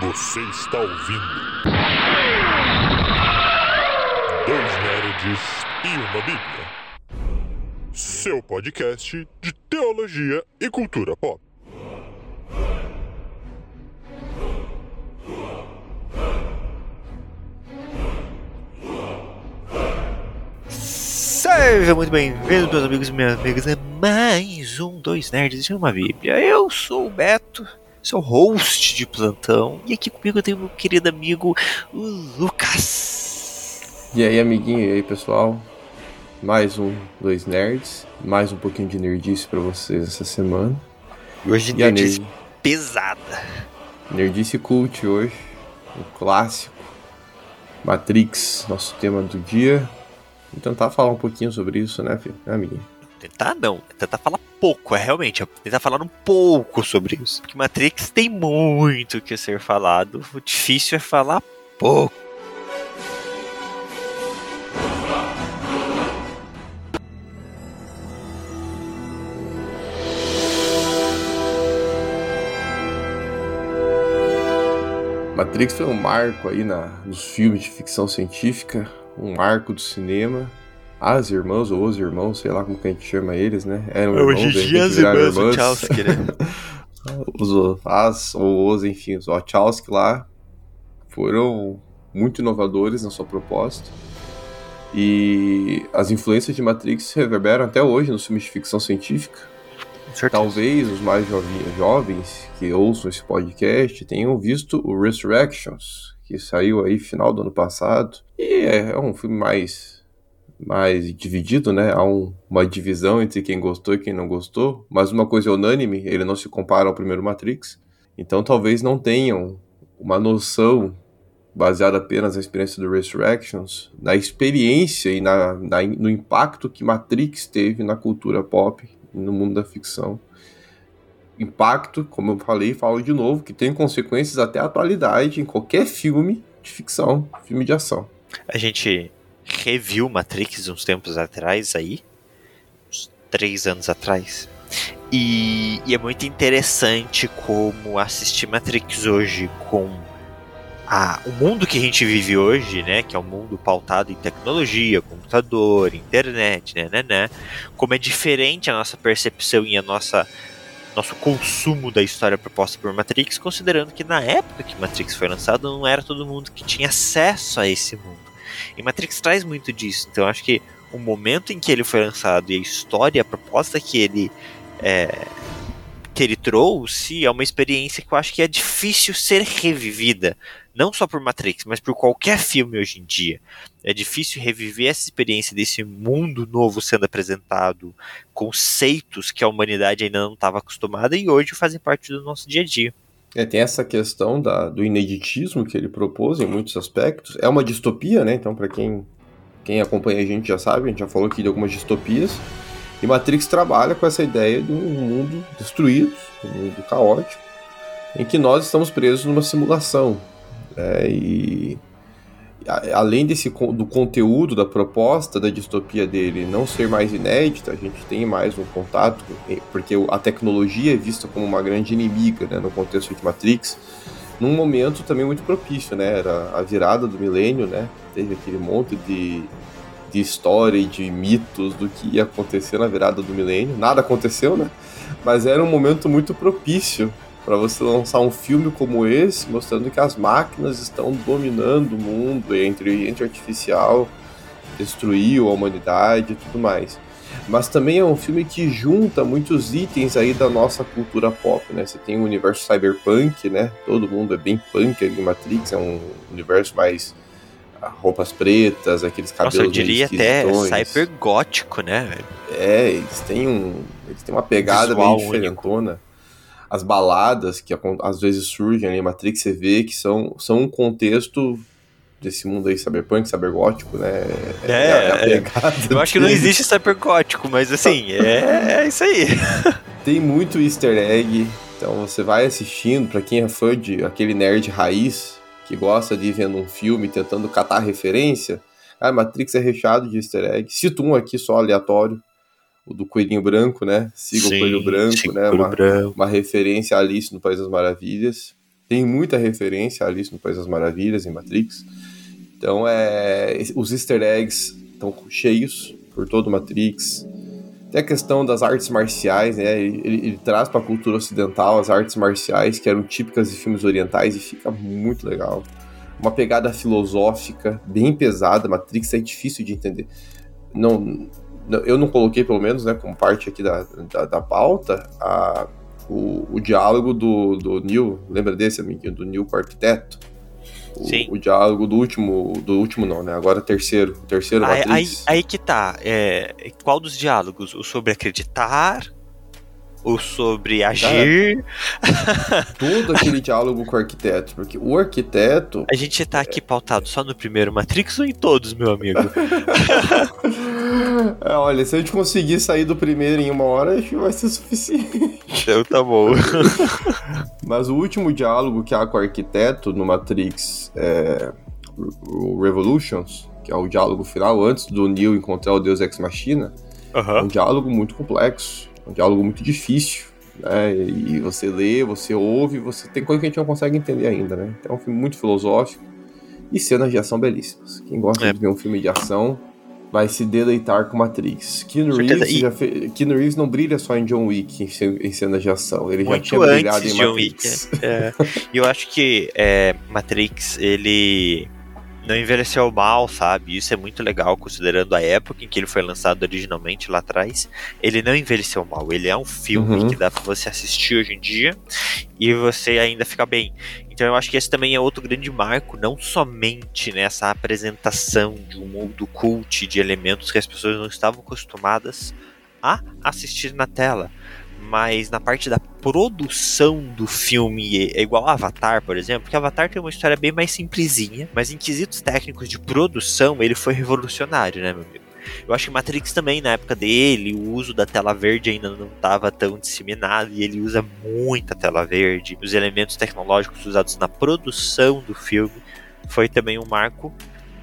Você está ouvindo. Dois Nerds e uma Bíblia. Seu podcast de teologia e cultura pop. Seja muito bem-vindo, meus amigos e minhas amigas, a mais um Dois Nerds e uma Bíblia. Eu sou o Beto, sou host de plantão, e aqui comigo eu tenho meu querido amigo o Lucas. E aí, amiguinho, e aí, pessoal? Mais um Dois Nerds, mais um pouquinho de nerdice pra vocês essa semana. E hoje E nerdice nerd- pesada. Nerdice Cult hoje, o clássico Matrix, nosso tema do dia. Vou tentar falar um pouquinho sobre isso, né, filho? Né, amiguinho? Tentar não, tentar falar pouco, é realmente, é tentar falar um pouco sobre isso. Porque Matrix tem muito que ser falado, o difícil é falar pouco. Matrix foi um marco aí na, nos filmes de ficção científica, um marco do cinema. As irmãs, ou os irmãos, sei lá como que a gente chama eles, né? Eram irmãos, de repente viraram irmãs. Wachowski, né? os as ou os, enfim, os Wachowski lá foram muito inovadores na sua proposta. E as influências de Matrix reverberam até hoje nos filmes de ficção científica. Talvez os mais jovens que ouçam esse podcast tenham visto o Resurrections, que saiu aí final do ano passado. E é, é um filme mais, mais dividido, né? Há um- uma divisão entre quem gostou e quem não gostou. Mas uma coisa é unânime, ele não se compara ao primeiro Matrix. Então talvez não tenham uma noção baseada apenas na experiência do Resurrections, na experiência e na, na- no impacto que Matrix teve na cultura pop, no mundo da ficção. Impacto, como eu falei, falo de novo, que tem consequências até a atualidade em qualquer filme de ficção, filme de ação. A gente reviu Matrix uns tempos atrás aí, uns três anos atrás. E, e é muito interessante como assistir Matrix hoje com a- o mundo que a gente vive hoje, né? Que é um mundo pautado em tecnologia, computador, internet, né, né, né. Como é diferente a nossa percepção e a nossa nosso consumo da história proposta por Matrix, considerando que na época que Matrix foi lançado não era todo mundo que tinha acesso a esse mundo. E Matrix traz muito disso. Então acho que o momento em que ele foi lançado e a história, a proposta que ele é, que ele trouxe é uma experiência que eu acho que é difícil ser revivida. Não só por Matrix, mas por qualquer filme hoje em dia. É difícil reviver essa experiência desse mundo novo sendo apresentado, conceitos que a humanidade ainda não estava acostumada e hoje fazem parte do nosso dia a dia. É, tem essa questão da, do ineditismo que ele propôs em muitos aspectos. É uma distopia, né? Então, para quem, quem acompanha a gente já sabe, a gente já falou aqui de algumas distopias. E Matrix trabalha com essa ideia de um mundo destruído, um mundo caótico, em que nós estamos presos numa simulação. né? E além desse do conteúdo da proposta da distopia dele não ser mais inédita, a gente tem mais um contato, porque a tecnologia é vista como uma grande inimiga né, no contexto de Matrix, num momento também muito propício, né? Era a virada do milênio, né? Teve aquele monte de, de história e de mitos do que ia acontecer na virada do milênio. Nada aconteceu, né? Mas era um momento muito propício para você lançar um filme como esse, mostrando que as máquinas estão dominando o mundo, e a inteligência artificial destruiu a humanidade e tudo mais. Mas também é um filme que junta muitos itens aí da nossa cultura pop, né? Você tem o universo cyberpunk, né? Todo mundo é bem punk ali Matrix, é um universo mais ah, roupas pretas, aqueles cabelos Nossa, eu diria até cybergótico, né? velho? É, eles têm um. Eles têm uma pegada Visual bem diferentona. As baladas que às vezes surgem ali em Matrix, você vê que são, são um contexto desse mundo aí cyberpunk, cybergótico, né? É, a é. pegada Eu acho que não existe cybergótico, mas assim, é, é isso aí. Tem muito easter egg, então você vai assistindo, pra quem é fã de aquele nerd raiz, que gosta de ir vendo um filme tentando catar referência, ah, Matrix é recheado de easter egg. Cito um aqui só aleatório, o do Coelhinho Branco, né? Siga o Coelho Branco, né? Uma, Branco. uma referência a Alice no País das Maravilhas. tem muita referência a Alice no País das Maravilhas, em Matrix. Então, é, os easter eggs estão cheios por todo o Matrix. Tem a questão das artes marciais, né? Ele, ele, ele traz para a cultura ocidental as artes marciais que eram típicas de filmes orientais e fica muito legal. Uma pegada filosófica bem pesada. Matrix é difícil de entender. Não, eu não coloquei, pelo menos, né, como parte aqui da, da, da pauta, a, o, o diálogo do, do Neil, lembra desse, amiguinho? Do Neil com o arquiteto? O, Sim. o diálogo do último, do último não, né? Agora terceiro, terceiro Aí, aí, aí que tá. É, qual dos diálogos? O sobre acreditar? O sobre agir? Todo aquele diálogo com o arquiteto, porque o arquiteto A gente tá aqui pautado só no primeiro Matrix ou em todos, meu amigo? É, olha, se a gente conseguir sair do primeiro em uma hora, acho que vai ser suficiente. então tá bom. Mas o último diálogo que há com o arquiteto no Matrix é, o Revolutions, que é o diálogo final antes do Neo encontrar o Deus Ex Machina, é Aham. um diálogo muito complexo, um diálogo muito difícil. Né? E você lê, você ouve, você tem coisa que a gente não consegue entender ainda, né? Então é um filme muito filosófico e cenas de ação belíssimas. Quem gosta É. de ver um filme de ação vai se deleitar com Matrix. Keanu. Reeves, E- já fe... Keanu Reeves não brilha só em John Wick, em, ce- em cenas de ação. Ele já Muito tinha brilhado em John Wick. Matrix. É. E eu acho que é, Matrix, ele não envelheceu mal, sabe? Isso é muito legal, considerando a época em que ele foi lançado originalmente lá atrás. Ele não envelheceu mal. Ele é um filme Uhum. que dá pra você assistir hoje em dia e você ainda fica bem. Então eu acho que esse também é outro grande marco, não somente nessa apresentação de um mundo cult de elementos que as pessoas não estavam acostumadas a assistir na tela, mas na parte da produção do filme é igual Avatar, por exemplo, porque Avatar tem uma história bem mais simplesinha, mas em quesitos técnicos de produção ele foi revolucionário, né, meu amigo? Eu acho que Matrix também, na época dele, o uso da tela verde ainda não estava tão disseminado e ele usa muita tela verde. Os elementos tecnológicos usados na produção do filme foi também um marco.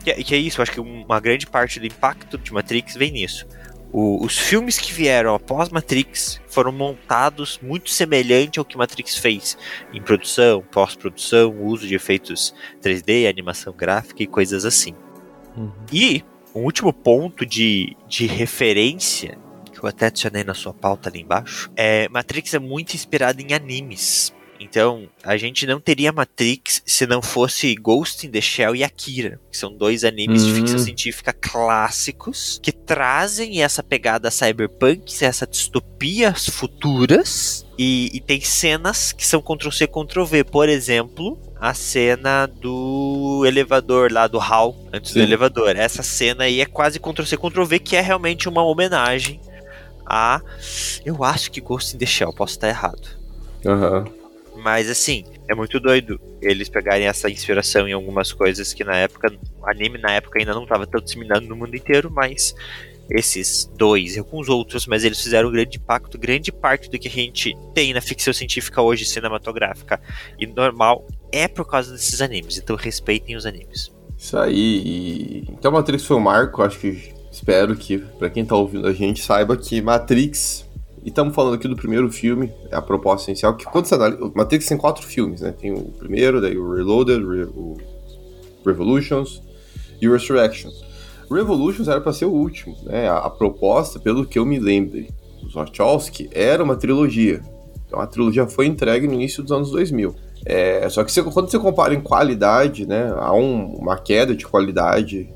Que é, que é isso, eu acho que uma grande parte do impacto de Matrix vem nisso. O- os filmes que vieram após Matrix foram montados muito semelhante ao que Matrix fez em produção, pós-produção, uso de efeitos 3D, animação gráfica e coisas assim. Uhum. E um último ponto de, de referência, que eu até adicionei na sua pauta ali embaixo, é Matrix é muito inspirado em animes. Então, a gente não teria Matrix se não fosse Ghost in the Shell e Akira, que são dois animes de Hum. ficção científica clássicos que trazem essa pegada cyberpunk, essa distopias futuras e, e tem cenas que são Ctrl-C, Ctrl-V. Por exemplo, a cena do elevador lá do hall, antes Sim. do elevador. Essa cena aí é quase Ctrl-C, Ctrl-V, que é realmente uma homenagem a. Eu acho que Ghost in the Shell, posso estar errado. Aham. Mas assim, é muito doido eles pegarem essa inspiração em algumas coisas que na época, anime na época ainda não estava tão disseminado no mundo inteiro, mas esses dois e alguns outros, mas eles fizeram um grande impacto, grande parte do que a gente tem na ficção científica hoje cinematográfica e normal é por causa desses animes, então respeitem os animes. Isso aí. E... Então Matrix foi um marco, acho que espero que pra quem tá ouvindo a gente saiba que Matrix. E estamos falando aqui do primeiro filme, é a proposta inicial, que quando você analisa. Matrix tem quatro filmes, né? Tem o primeiro, daí o Reloaded, Re- o Revolutions e o Resurrection. Revolutions era pra ser o último, né? A, a proposta, pelo que eu me lembre, dos Wachowski, era uma trilogia. Então a trilogia foi entregue no início dos anos 2000. É, só que você- quando você compara em qualidade, né, há um- uma queda de qualidade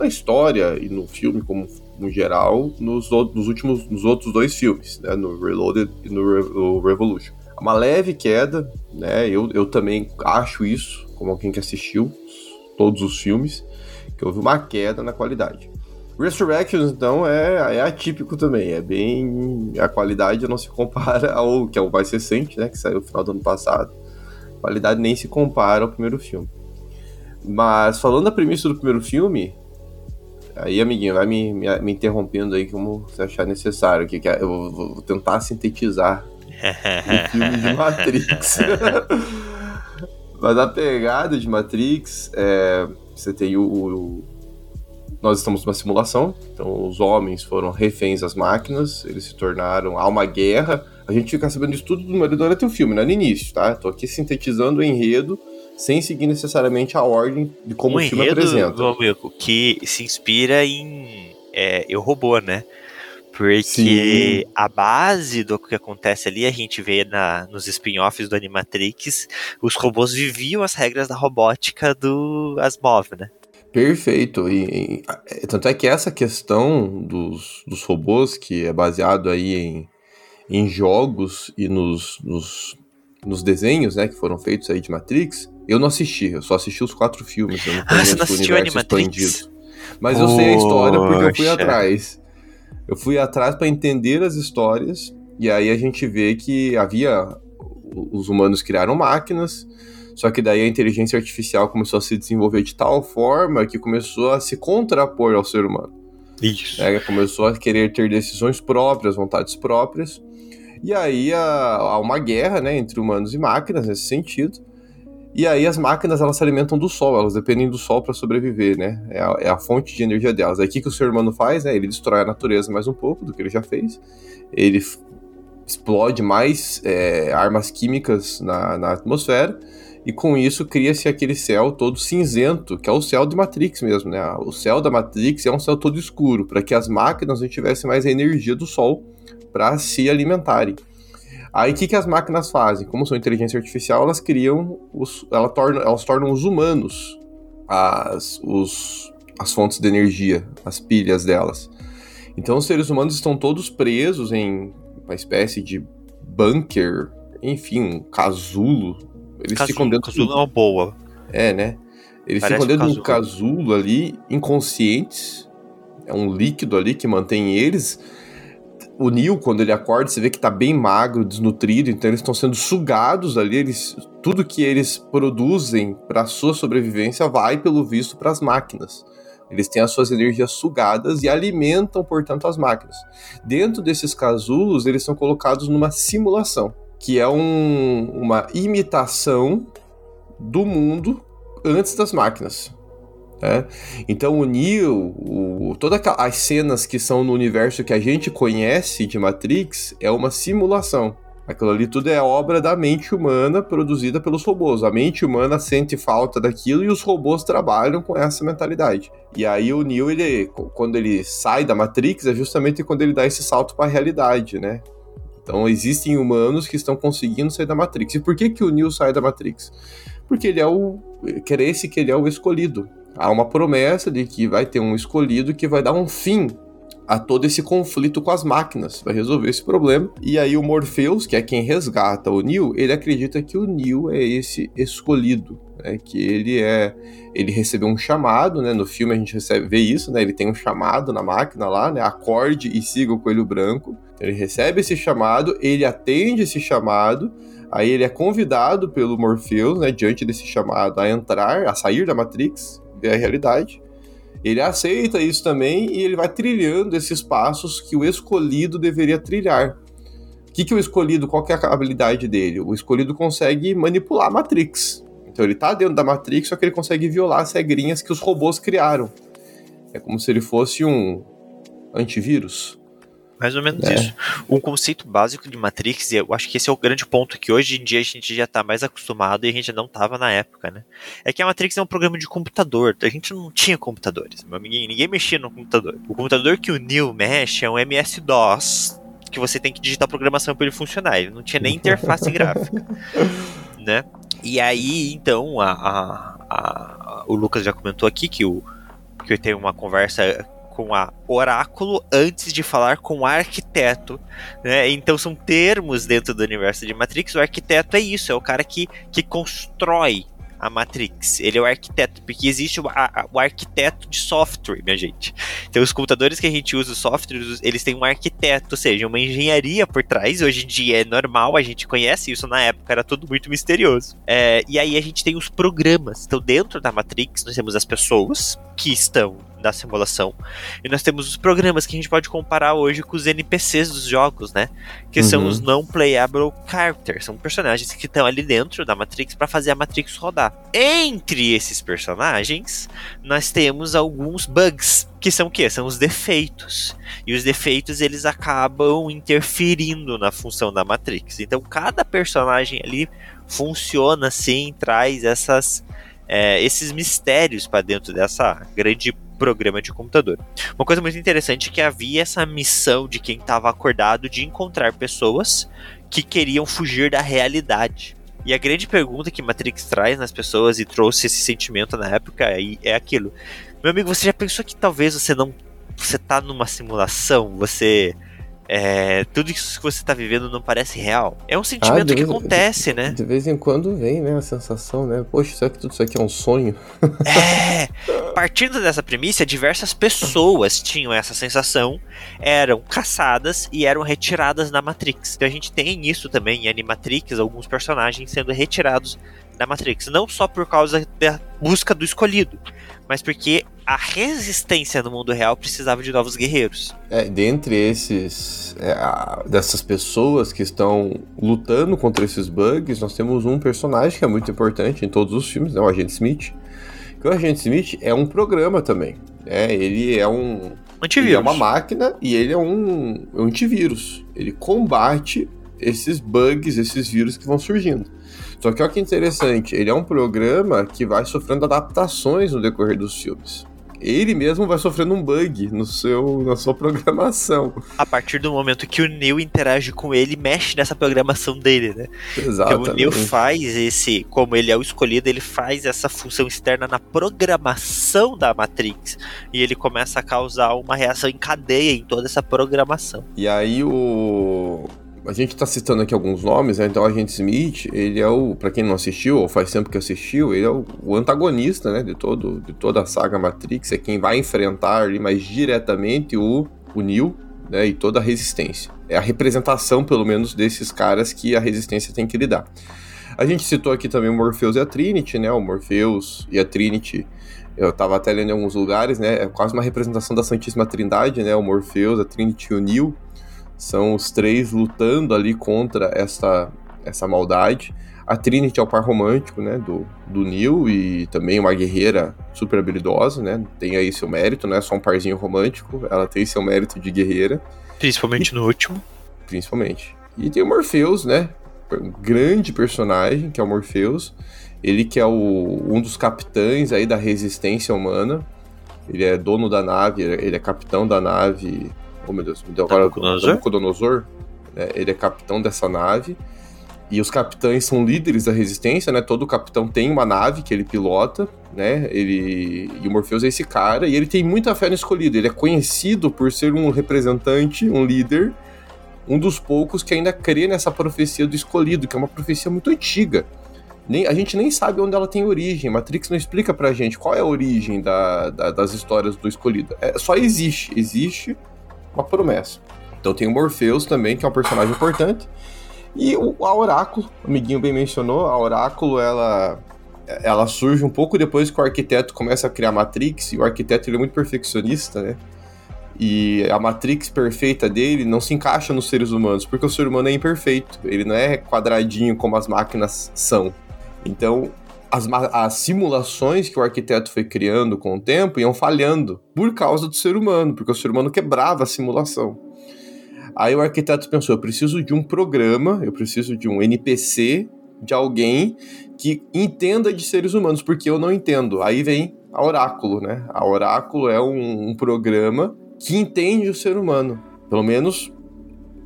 na história e no filme como no geral nos, nos últimos nos outros dois filmes, né, no Reloaded e no, Re- Revolution. Há Uma leve queda, né? Eu, eu também acho isso, como alguém que assistiu todos os filmes, que houve uma queda na qualidade. Resurrections, então, é, é atípico também. É bem. A qualidade não se compara ao que é o mais recente, né? Que saiu no final do ano passado. A qualidade nem se compara ao primeiro filme. Mas falando da premissa do primeiro filme, aí, amiguinho, vai me, me, me interrompendo aí como você achar necessário. Que, que eu vou, vou tentar sintetizar o filme de Matrix. Mas a pegada de Matrix, é, você tem o, o- Nós estamos numa simulação, então os homens foram reféns das máquinas, eles se tornaram. Há uma guerra, A gente fica sabendo disso tudo durante o filme, não é no início, tá? Tô aqui sintetizando o enredo sem seguir necessariamente a ordem de como um o filme apresenta. Amigo, que se inspira em é, Eu Robô, né? Porque Sim. a base do que acontece ali, a gente vê na, nos spin-offs do Animatrix, os robôs viviam as regras da robótica do Asimov, né? Perfeito. E, e, é, tanto é que essa questão dos, dos robôs, que é baseado aí em, em jogos e nos, nos, nos desenhos, né, que foram feitos aí de Matrix, eu não assisti, eu só assisti os quatro filmes. Eu não ah, você não assistiu Animatrix? Expandido. Mas Poxa. eu sei a história porque eu fui atrás. Eu fui atrás para entender as histórias, e aí a gente vê que havia. Os humanos criaram máquinas, só que daí a inteligência artificial começou a se desenvolver de tal forma que começou a se contrapor ao ser humano. Isso. É, começou a querer ter decisões próprias, vontades próprias. E aí há uma guerra né, entre humanos e máquinas nesse sentido. E aí as máquinas elas se alimentam do sol, elas dependem do sol para sobreviver, né? É a, é a, fonte de energia delas. Aí o que, que o ser humano faz? Né? Ele destrói a natureza mais um pouco do que ele já fez. Ele explode mais é, armas químicas na, na atmosfera e com isso cria-se aquele céu todo cinzento, que é o céu de Matrix mesmo, né? O céu da Matrix é um céu todo escuro, para que as máquinas não tivessem mais a energia do sol para se alimentarem. Aí o que, que as máquinas fazem? Como são inteligência artificial, elas criam, os, ela torna, elas tornam os humanos as, os, as fontes de energia, as pilhas delas. Então os seres humanos estão todos presos em uma espécie de bunker, enfim, um casulo. Eles casulo, ficam dentro. Casulo é uma boa. É, né? Eles Parece ficam dentro de um casulo ali, inconscientes. É um líquido ali que mantém eles o Neil, quando ele acorda, você vê que tá bem magro, desnutrido, então eles estão sendo sugados ali, eles, tudo que eles produzem para sua sobrevivência vai, pelo visto, para as máquinas. Eles têm as suas energias sugadas e alimentam, portanto, as máquinas. Dentro desses casulos, eles são colocados numa simulação, que é um, uma imitação do mundo antes das máquinas. É? Então o o, todas as cenas que são no universo que a gente conhece de Matrix é uma simulação. Aquilo ali tudo é obra da mente humana produzida pelos robôs. A mente humana sente falta daquilo e os robôs trabalham com essa mentalidade. E aí o Neo, ele, quando ele sai da Matrix, é justamente quando ele dá esse salto para a realidade, né? Então existem humanos que estão conseguindo sair da Matrix. E por que que o Neo sai da Matrix? Porque ele é o quer esse que ele é o escolhido há uma promessa de que vai ter um escolhido que vai dar um fim a todo esse conflito com as máquinas, vai resolver esse problema. E aí o Morpheus, que é quem resgata o Neo, ele acredita que o Neo é esse escolhido, né? Que ele é, ele recebeu um chamado, né? No filme a gente recebe vê isso, né? Ele tem um chamado na máquina lá, né? Acorde e siga o coelho branco. Ele recebe esse chamado, ele atende esse chamado. Aí ele é convidado pelo Morpheus, né, diante desse chamado, a entrar, a sair da Matrix, ver a realidade. Ele aceita isso também e ele vai trilhando esses passos que o escolhido deveria trilhar. O que, que o escolhido, qual que é a habilidade dele? O escolhido consegue manipular a Matrix. Então ele tá dentro da Matrix, só que ele consegue violar as regrinhas que os robôs criaram. É como se ele fosse um antivírus. Mais ou menos é. isso. Um conceito básico de Matrix, e eu acho que esse é o grande ponto que hoje em dia a gente já está mais acostumado e a gente não estava na época, né? É que a Matrix é um programa de computador. A gente não tinha computadores. Ninguém, ninguém mexia no computador. O computador que o Neil mexe é um MS-DOS, que você tem que digitar programação para ele funcionar. Ele não tinha nem interface gráfica, né? E aí, então, a, a, a, o Lucas já comentou aqui que o que eu tenho uma conversa com a oráculo antes de falar com o arquiteto, né? Então são termos dentro do universo de Matrix. O arquiteto é isso, é o cara que, que constrói a Matrix. Ele é o arquiteto, porque existe o, a, o, arquiteto de software, minha gente. Então, os computadores que a gente usa, os softwares, eles têm um arquiteto, ou seja, uma engenharia por trás. Hoje em dia é normal, a gente conhece isso, na época era tudo muito misterioso. É, e aí a gente tem os programas. Então, dentro da Matrix, nós temos as pessoas que estão da simulação. E nós temos os programas que a gente pode comparar hoje com os NPCs dos jogos, né? Que uhum. são os não playable characters, são personagens que estão ali dentro da Matrix para fazer a Matrix rodar. Entre esses personagens, nós temos alguns bugs, que são o quê? São os defeitos. E os defeitos eles acabam interferindo na função da Matrix. Então cada personagem ali funciona assim, traz essas é, esses mistérios para dentro dessa grande programa de computador. Uma coisa muito interessante é que havia essa missão de quem estava acordado de encontrar pessoas que queriam fugir da realidade. E a grande pergunta que Matrix traz nas pessoas e trouxe esse sentimento na época é aquilo. Meu amigo, você já pensou que talvez você não você tá numa simulação, você é, tudo isso que você está vivendo não parece real. É um sentimento ah, vez, que acontece, de, né? De vez em quando vem, né, a sensação, né? Poxa, será que tudo isso aqui é um sonho? É! Partindo dessa premissa, diversas pessoas tinham essa sensação, eram caçadas e eram retiradas da Matrix. Então a gente tem isso também em Animatrix, alguns personagens sendo retirados da Matrix. Não só por causa da busca do escolhido, mas porque a resistência no mundo real precisava de novos guerreiros. É, dentre esses é, dessas pessoas que estão lutando contra esses bugs, nós temos um personagem que é muito importante em todos os filmes, né, o Agente Smith. Que o Agente Smith é um programa também. Né, ele é um antivírus. Ele é uma máquina e ele é um, um antivírus. Ele combate esses bugs, esses vírus que vão surgindo. Só que olha que interessante, ele é um programa que vai sofrendo adaptações no decorrer dos filmes. Ele mesmo vai sofrendo um bug no seu, na sua programação. A partir do momento que o Neo interage com ele, mexe nessa programação dele, né? Exato. o Neo faz esse, como ele é o escolhido, ele faz essa função externa na programação da Matrix. E ele começa a causar uma reação em cadeia em toda essa programação. E aí o a gente está citando aqui alguns nomes, né? Então, o Agente Smith, ele é o, para quem não assistiu ou faz tempo que assistiu, ele é o, o, antagonista, né? De todo, de toda a saga Matrix, é quem vai enfrentar ali mais diretamente o, o Neo, né? E toda a Resistência. É a representação, pelo menos, desses caras que a Resistência tem que lidar. A gente citou aqui também o Morpheus e a Trinity, né? O Morpheus e a Trinity eu estava até lendo em alguns lugares, né? É quase uma representação da Santíssima Trindade, né? O Morpheus, a Trinity e o Neo. São os três lutando ali contra essa, essa maldade. A Trinity é o par romântico, né, do, do Neil e também uma guerreira super habilidosa, né, tem aí seu mérito, não é só um parzinho romântico, ela tem seu mérito de guerreira. Principalmente e, no último. Principalmente. E tem o Morpheus, né, um grande personagem, que é o Morpheus, ele que é o, um dos capitães aí da resistência humana, ele é dono da nave, ele é capitão da nave Oh meu Deus, me deu agora o Nabucodonosor. Né? Ele é capitão dessa nave. E os capitães são líderes da resistência, né? Todo capitão tem uma nave que ele pilota, né? Ele e o Morpheus é esse cara e ele tem muita fé no escolhido. Ele é conhecido por ser um representante, um líder, um dos poucos que ainda crê nessa profecia do escolhido, que é uma profecia muito antiga. Nem, a gente nem sabe onde ela tem origem. Matrix não explica pra gente qual é a origem da, da, das histórias do escolhido. É, só existe. Existe uma promessa. Então tem o Morpheus também, que é um personagem importante. E o, a Oráculo, o amiguinho bem mencionou, a Oráculo, ela, ela surge um pouco depois que o arquiteto começa a criar a Matrix, e o arquiteto ele é muito perfeccionista, né? E a Matrix perfeita dele não se encaixa nos seres humanos, porque o ser humano é imperfeito, ele não é quadradinho como as máquinas são. Então, as, as, simulações que o arquiteto foi criando com o tempo iam falhando por causa do ser humano, porque o ser humano quebrava a simulação. Aí o arquiteto pensou: eu preciso de um programa, eu preciso de um NPC, de alguém que entenda de seres humanos, porque eu não entendo. Aí vem a Oráculo, né? A Oráculo é um, um programa que entende o ser humano, pelo menos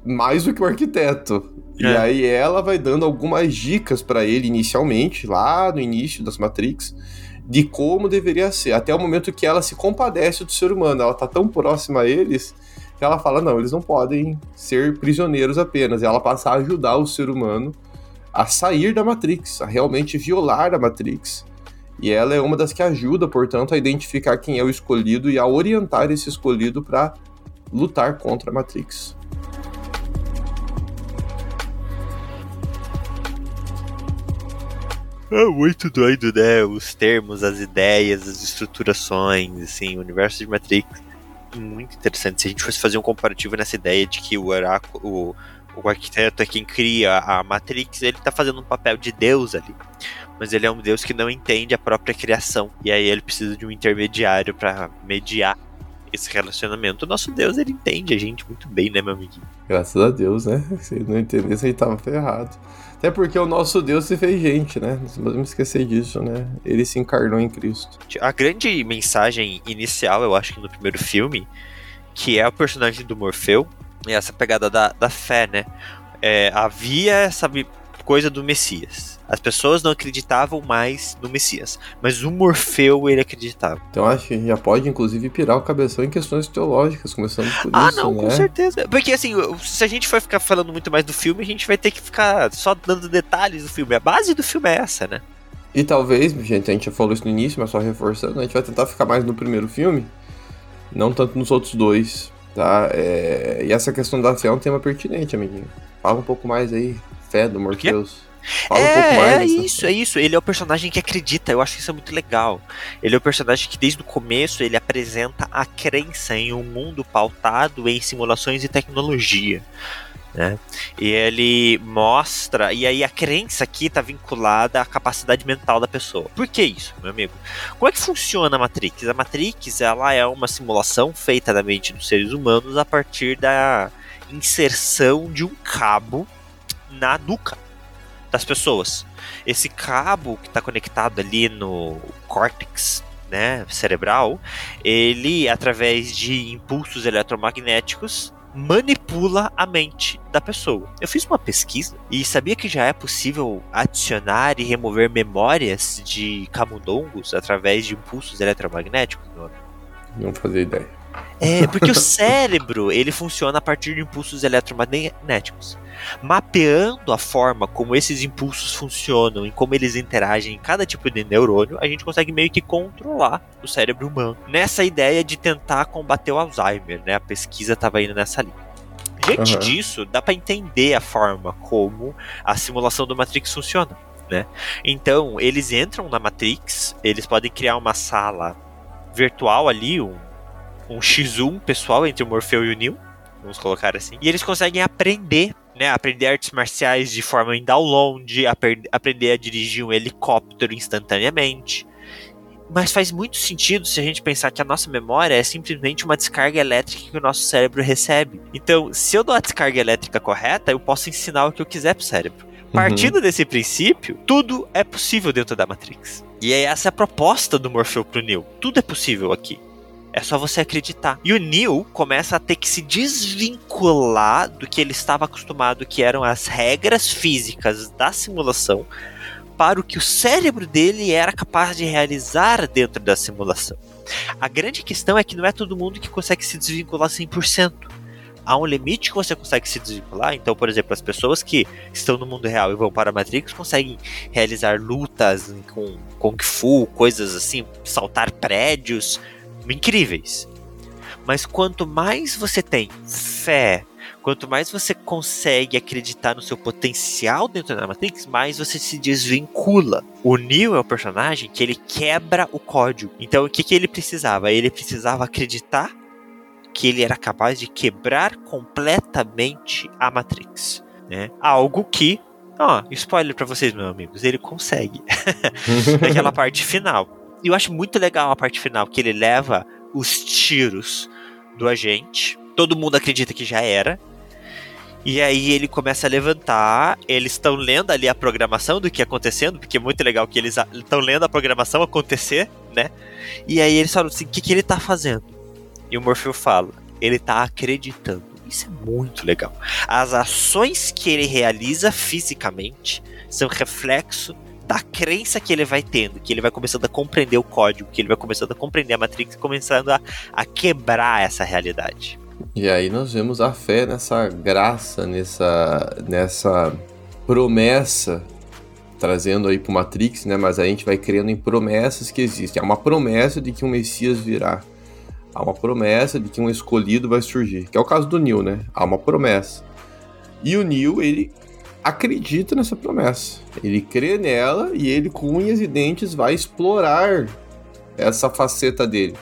mais do que o arquiteto. É. E aí ela vai dando algumas dicas para ele inicialmente, lá no início das Matrix, de como deveria ser, até o momento que ela se compadece do ser humano. Ela tá tão próxima a eles que ela fala: não, eles não podem ser prisioneiros apenas. E ela passa a ajudar o ser humano a sair da Matrix, a realmente violar a Matrix. E ela é uma das que ajuda, portanto, a identificar quem é o escolhido e a orientar esse escolhido para lutar contra a Matrix. É muito doido, né? Os termos, as ideias, as estruturações, assim, o universo de Matrix. Muito interessante. Se a gente fosse fazer um comparativo nessa ideia de que o oráculo, o, o arquiteto é quem cria a Matrix, ele tá fazendo um papel de Deus ali. Mas ele é um Deus que não entende a própria criação. E aí ele precisa de um intermediário para mediar esse relacionamento. O nosso Deus, ele entende a gente muito bem, né, meu amiguinho? Graças a Deus, né? Se ele não entendesse, gente tava ferrado. Até porque o nosso Deus se fez gente, né? Não podemos esquecer disso, né? Ele se encarnou em Cristo. A grande mensagem inicial, eu acho que no primeiro filme, que é o personagem do Morfeu, é essa pegada da, da fé, né? É, havia essa coisa do Messias. As pessoas não acreditavam mais no Messias, mas o Morfeu ele acreditava. Então acho que já pode inclusive pirar o cabeção em questões teológicas, começando por ah, isso, não, né? com certeza. Porque assim, se a gente for ficar falando muito mais do filme, a gente vai ter que ficar só dando detalhes do filme. A base do filme é essa, né? E talvez, gente, a gente já falou isso no início, mas só reforçando, a gente vai tentar ficar mais no primeiro filme, não tanto nos outros dois, tá? É... E essa questão da fé é um tema pertinente, amiguinho. Fala um pouco mais aí, fé do Morpheus. Fala é, um pouco mais. É isso, é isso. Ele é o personagem que acredita. Eu acho que isso é muito legal. Ele é o personagem que desde o começo ele apresenta a crença em um mundo pautado em simulações e tecnologia. Né? E ele mostra, e aí a crença aqui está vinculada à capacidade mental da pessoa. Por que isso, meu amigo? Como é que funciona a Matrix? A Matrix ela é uma simulação feita da mente dos seres humanos a partir da inserção de um cabo na nuca das pessoas. Esse cabo que está conectado ali no córtex né, cerebral, ele, através de impulsos eletromagnéticos, manipula a mente da pessoa. Eu fiz uma pesquisa e sabia que já é possível adicionar e remover memórias de camundongos através de impulsos eletromagnéticos? Não fazia ideia. É, porque o cérebro, ele funciona a partir de impulsos eletromagnéticos. Mapeando a forma como esses impulsos funcionam e como eles interagem em cada tipo de neurônio, a gente consegue meio que controlar o cérebro humano. Nessa ideia de tentar combater o Alzheimer, né? A pesquisa estava indo nessa linha. Diante uhum. disso, dá para entender a forma como a simulação do Matrix funciona. Né? Então, eles entram na Matrix, eles podem criar uma sala virtual ali, um, um X1 pessoal entre o Morfeu e o Neo, vamos colocar assim, e eles conseguem aprender né, aprender artes marciais de forma em download, aprender a dirigir um helicóptero instantaneamente. Mas faz muito sentido se a gente pensar que a nossa memória é simplesmente uma descarga elétrica que o nosso cérebro recebe. Então, se eu dou a descarga elétrica correta, eu posso ensinar o que eu quiser pro cérebro. Uhum. Partindo uhum. desse princípio, tudo é possível dentro da Matrix. E essa é a proposta do Morfeu pro Neo. Tudo é possível aqui. É só você acreditar. E o Neil começa a ter que se desvincular do que ele estava acostumado, que eram as regras físicas da simulação, para o que o cérebro dele era capaz de realizar dentro da simulação. A grande questão é que não é todo mundo que consegue se desvincular 100%. Há um limite que você consegue se desvincular. Então, por exemplo, as pessoas que estão no mundo real e vão para a Matrix conseguem realizar lutas com Kung Fu, coisas assim, saltar prédios, incríveis. Mas quanto mais você tem fé, quanto mais você consegue acreditar no seu potencial dentro da Matrix, mais você se desvincula. O Neo é o personagem que ele quebra o código. Então o que, que ele precisava? Ele precisava acreditar que ele era capaz de quebrar completamente a Matrix. Né? Algo que Ó, spoiler para vocês, meus amigos, ele consegue. Naquela parte final. E eu acho muito legal a parte final, que ele leva os tiros do agente. Todo mundo acredita que já era. E aí ele começa a levantar, eles estão lendo ali a programação do que acontecendo, porque é muito legal que eles estão lendo a programação acontecer, né? E aí eles falam assim, o que, que ele tá fazendo? E o Morfeu fala, ele tá acreditando. Isso é muito legal. As ações que ele realiza fisicamente são reflexo da crença que ele vai tendo, que ele vai começando a compreender o código, que ele vai começando a compreender a Matrix, começando a, a quebrar essa realidade. E aí nós vemos a fé nessa graça, nessa, nessa promessa, trazendo aí pro Matrix, né? Mas a gente vai criando em promessas que existem. Há uma promessa de que um Messias virá. Há uma promessa de que um escolhido vai surgir. Que é o caso do Neil, né? Há uma promessa. E o Neil, ele acredita nessa promessa. Ele crê nela e ele, com unhas e dentes, vai explorar essa faceta dele.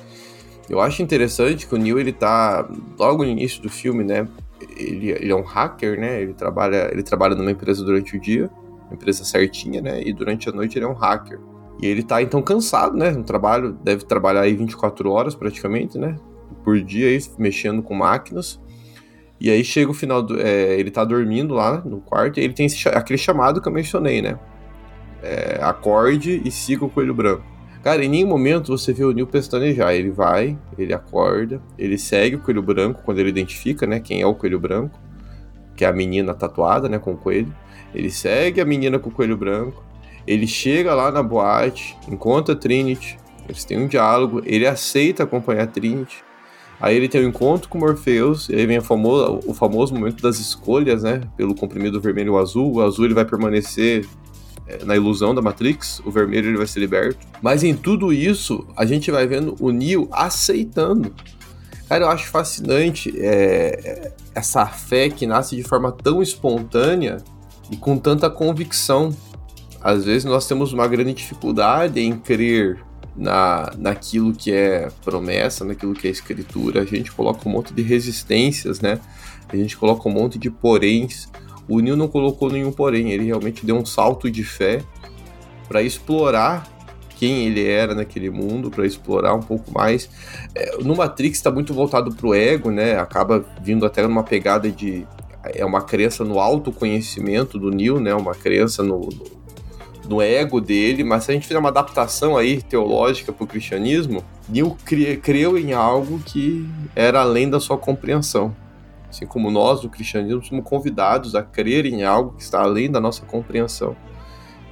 Eu acho interessante que o Neil, ele tá logo no início do filme, né? Ele, ele é um hacker, né? Ele trabalha, ele trabalha numa empresa durante o dia, empresa certinha, né? E durante a noite ele é um hacker. E ele tá então cansado, né? No trabalho, deve trabalhar aí 24 horas praticamente, né? Por dia aí, mexendo com máquinas. E aí chega o final do. É, ele tá dormindo lá no quarto e ele tem esse, aquele chamado que eu mencionei, né? É, acorde e siga o coelho branco. Cara, em nenhum momento você vê o Neil pestanejar. Ele vai, ele acorda, ele segue o coelho branco quando ele identifica, né? Quem é o coelho branco, que é a menina tatuada, né? Com o coelho. Ele segue a menina com o coelho branco. Ele chega lá na boate, encontra a Trinity, eles têm um diálogo, ele aceita acompanhar a Trinity. Aí ele tem um encontro com Morpheus, e aí vem famoso, o famoso momento das escolhas, né? Pelo comprimido vermelho ou azul. O azul ele vai permanecer é, na ilusão da Matrix, o vermelho ele vai ser liberto. Mas em tudo isso, a gente vai vendo o Neo aceitando. Cara, eu acho fascinante é, essa fé que nasce de forma tão espontânea e com tanta convicção. Às vezes nós temos uma grande dificuldade em crer na, naquilo que é promessa, naquilo que é escritura, a gente coloca um monte de resistências, né? A gente coloca um monte de poréns. O Neil não colocou nenhum porém, ele realmente deu um salto de fé para explorar quem ele era naquele mundo, para explorar um pouco mais. É, no Matrix está muito voltado para o ego, né? Acaba vindo até numa pegada de é uma crença no autoconhecimento do Neil, né? Uma crença no, no no ego dele, mas se a gente fizer uma adaptação aí teológica para o cristianismo, Neil creu em algo que era além da sua compreensão. Assim como nós do cristianismo somos convidados a crer em algo que está além da nossa compreensão,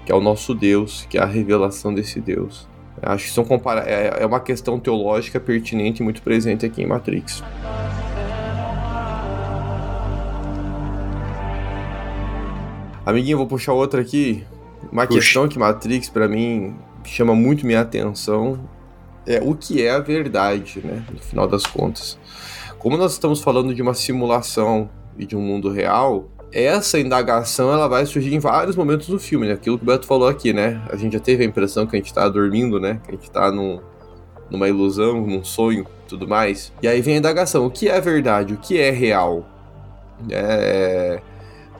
que é o nosso Deus, que é a revelação desse Deus. Eu acho que são é, é uma questão teológica pertinente e muito presente aqui em Matrix. Amiguinho, vou puxar outra aqui. Uma Puxa. questão que Matrix, para mim, chama muito minha atenção é o que é a verdade, né? No final das contas. Como nós estamos falando de uma simulação e de um mundo real, essa indagação ela vai surgir em vários momentos do filme, né? Aquilo que o Beto falou aqui, né? A gente já teve a impressão que a gente tá dormindo, né? Que a gente tá num, numa ilusão, num sonho, tudo mais. E aí vem a indagação: o que é verdade? O que é real? É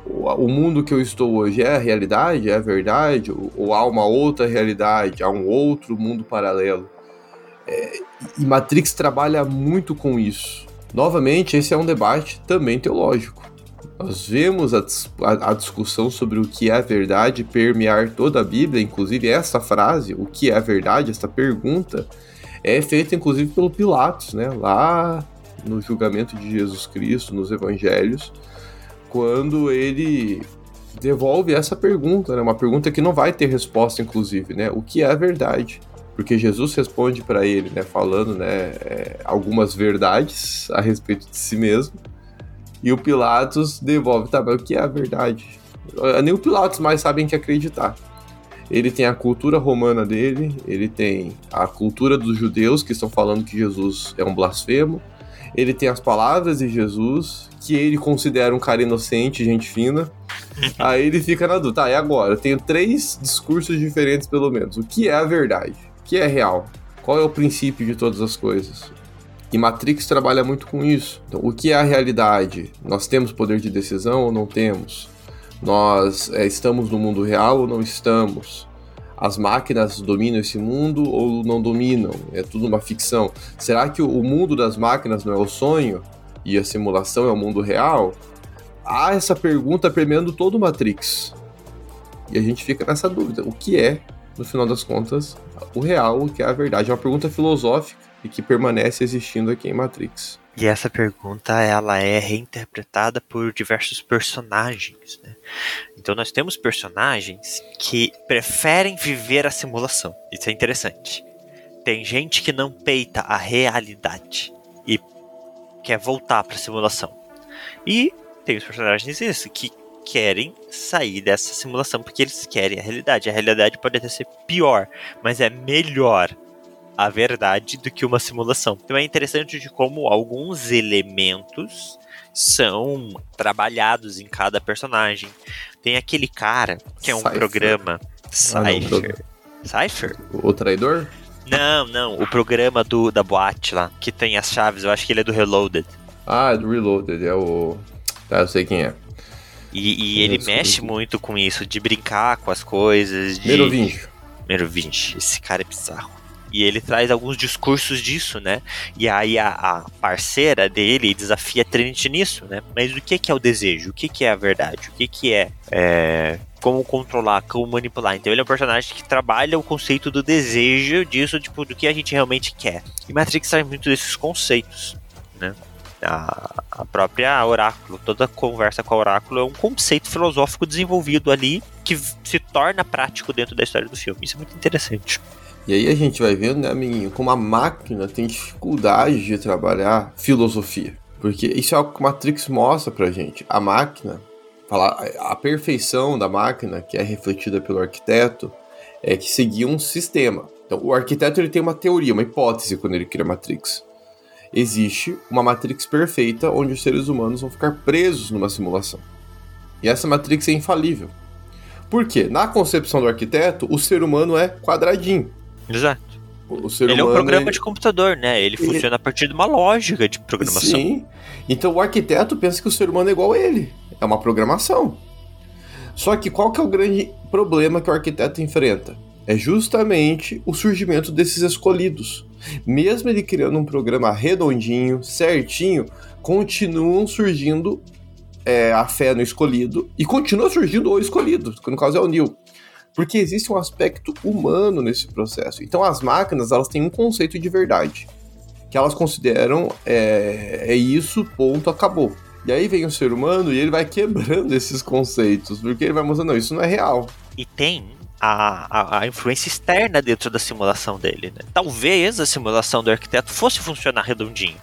o mundo que eu estou hoje é a realidade, é a verdade, ou, há uma outra realidade, há um outro mundo paralelo. É, e Matrix trabalha muito com isso. Novamente, esse é um debate também teológico. Nós vemos a, a, a, discussão sobre o que é a verdade permear toda a Bíblia, inclusive essa frase, o que é a verdade, essa pergunta, é feita inclusive pelo Pilatos, né? lá no julgamento de Jesus Cristo, nos evangelhos quando ele devolve essa pergunta, né? Uma pergunta que não vai ter resposta, inclusive, né? O que é a verdade? Porque Jesus responde para ele, né? Falando, né? É, algumas verdades a respeito de si mesmo. E o Pilatos devolve, tá, mas o que é a verdade? Nem o Pilatos mais sabem que acreditar. Ele tem a cultura romana dele, ele tem a cultura dos judeus que estão falando que Jesus é um blasfemo, ele tem as palavras de Jesus, que ele considera um cara inocente, gente fina. Aí ele fica na dúvida. Tá, e agora? Eu tenho três discursos diferentes, pelo menos. O que é a verdade? O que é real? Qual é o princípio de todas as coisas? E Matrix trabalha muito com isso. Então, o que é a realidade? Nós temos poder de decisão ou não temos? Nós é, estamos no mundo real ou não estamos? As máquinas dominam esse mundo ou não dominam? É tudo uma ficção. Será que o mundo das máquinas não é o sonho? E a simulação é o mundo real, há essa pergunta permeando todo o Matrix. E a gente fica nessa dúvida: o que é, no final das contas, o real, o que é a verdade? É uma pergunta filosófica e que permanece existindo aqui em Matrix. E essa pergunta ela é reinterpretada por diversos personagens. Né? Então nós temos personagens que preferem viver a simulação. Isso é interessante. Tem gente que não peita a realidade e quer voltar para a simulação. E tem os personagens isso, que querem sair dessa simulação porque eles querem a realidade. A realidade pode até ser pior, mas é melhor a verdade do que uma simulação. Então é interessante de como alguns elementos são trabalhados em cada personagem. Tem aquele cara que é um Cypher. programa Ah, não, Cypher. Cypher? O traidor? Não, não, o programa do da boate lá, que tem as chaves, eu acho que ele é do Reloaded. Ah, é do Reloaded, é o. Tá, eu sei quem é. E, e ele mexe que- muito com isso, de brincar com as coisas, de... Merovingio. Merovingio, esse cara é bizarro. E ele traz alguns discursos disso, né? E aí a, a parceira dele desafia a Trinity nisso, né? Mas o que que é o desejo? O que que é a verdade? O que que é, é, como controlar, como manipular? Então ele é um personagem que trabalha o conceito do desejo disso, tipo, do que a gente realmente quer. E Matrix traz muito desses conceitos, né? A, a própria Oráculo, toda conversa com a Oráculo é um conceito filosófico desenvolvido ali que se torna prático dentro da história do filme. Isso é muito interessante. E aí a gente vai vendo, né, amiguinho, como a máquina tem dificuldade de trabalhar filosofia. Porque isso é algo que Matrix mostra pra gente. A máquina, falar, a perfeição da máquina, que é refletida pelo arquiteto, é que seguia um sistema. Então, o arquiteto ele tem uma teoria, uma hipótese quando ele cria a Matrix. Existe uma Matrix perfeita onde os seres humanos vão ficar presos numa simulação. E essa Matrix é infalível. Por quê? Na concepção do arquiteto, o ser humano é quadradinho. Exato. Ele é um programa de computador, né? Ele, Ele- funciona a partir de uma lógica de programação. Sim. Então o arquiteto pensa que o ser humano é igual a ele. É uma programação. Só que qual que é o grande problema que o arquiteto enfrenta? É justamente o surgimento desses escolhidos. Mesmo ele criando um programa redondinho, certinho, continuam surgindo é, a fé no escolhido e continua surgindo o escolhido, que no caso é o Neil. Porque existe um aspecto humano nesse processo. Então as máquinas elas têm um conceito de verdade que elas consideram é, é isso, ponto, acabou. E aí vem o ser humano e ele vai quebrando esses conceitos, porque ele vai mostrando, não, isso não é real. E tem a, a, a influência externa dentro da simulação dele, né? Talvez a simulação do arquiteto fosse funcionar redondinho.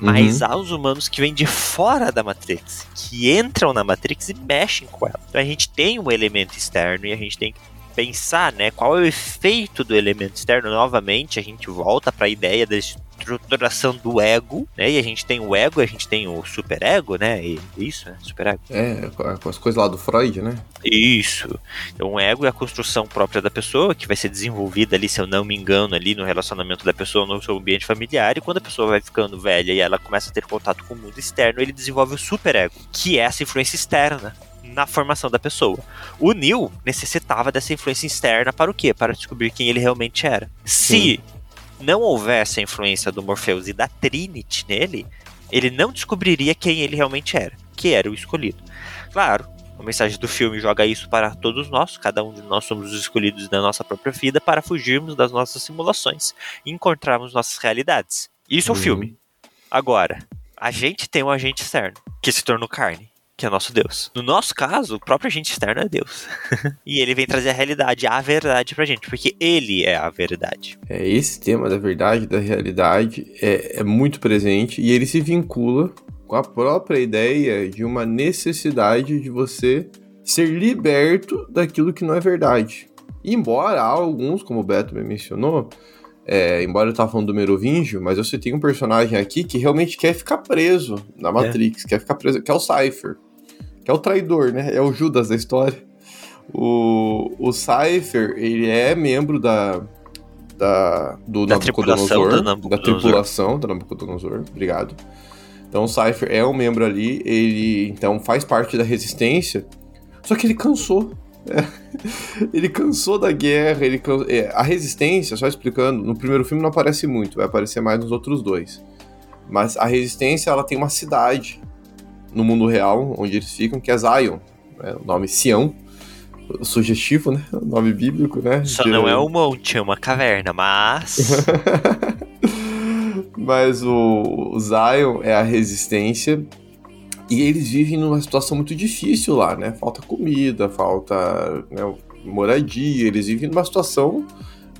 Mas há os humanos que vêm de fora da Matrix, que entram na Matrix e mexem com ela. Então a gente tem um elemento externo e a gente tem que pensar, né, qual é o efeito do elemento externo. Novamente, a gente volta para a ideia da estruturação do ego, né? E a gente tem o ego, a gente tem o superego, né? E isso, né? Superego. É, com as coisas lá do Freud, né? Isso. Então, o ego é a construção própria da pessoa, que vai ser desenvolvida ali, se eu não me engano, ali no relacionamento da pessoa no seu ambiente familiar. E quando a pessoa vai ficando velha e ela começa a ter contato com o mundo externo, ele desenvolve o superego, que é essa influência externa na formação da pessoa. O Neo necessitava dessa influência externa para o quê? Para descobrir quem ele realmente era. Se não houvesse a influência do Morpheus e da Trinity nele, ele não descobriria quem ele realmente era, que era o escolhido. Claro, a mensagem do filme joga isso para todos nós, cada um de nós somos os escolhidos da nossa própria vida para fugirmos das nossas simulações e encontrarmos nossas realidades. Isso é o Uhum. filme. Agora, a gente tem um agente externo, que se tornou carne, que é nosso Deus. No nosso caso, o próprio agente externo é Deus. e ele vem trazer a realidade, a verdade pra gente, porque ele é a verdade. É, esse tema da verdade, da realidade, é, é muito presente e ele se vincula com a própria ideia de uma necessidade de você ser liberto daquilo que não é verdade. Embora alguns, como o Beto me mencionou, é, embora eu tava falando do Merovingio, mas você tem um personagem aqui que realmente quer ficar preso na Matrix, quer ficar preso, que é o Cypher, é o traidor, né? É o Judas da história. O, o Cypher, ele é membro da, da, do Da Nabucodonosor, tripulação do da tripulação do Nabucodonosor, obrigado. Então o Cypher é um membro ali, ele então faz parte da resistência, só que ele cansou. É. Ele cansou da guerra, ele can... é, a resistência, só explicando, no primeiro filme não aparece muito, vai aparecer mais nos outros dois. Mas a resistência, ela tem uma cidade no mundo real, onde eles ficam, que é Zion, né? o nome Sião, sugestivo, né? O nome bíblico, né? Só De- não é um monte, é uma caverna, mas. Mas o, o Zion é a resistência. E eles vivem numa situação muito difícil lá, né? Falta comida, falta né, moradia. Eles vivem numa situação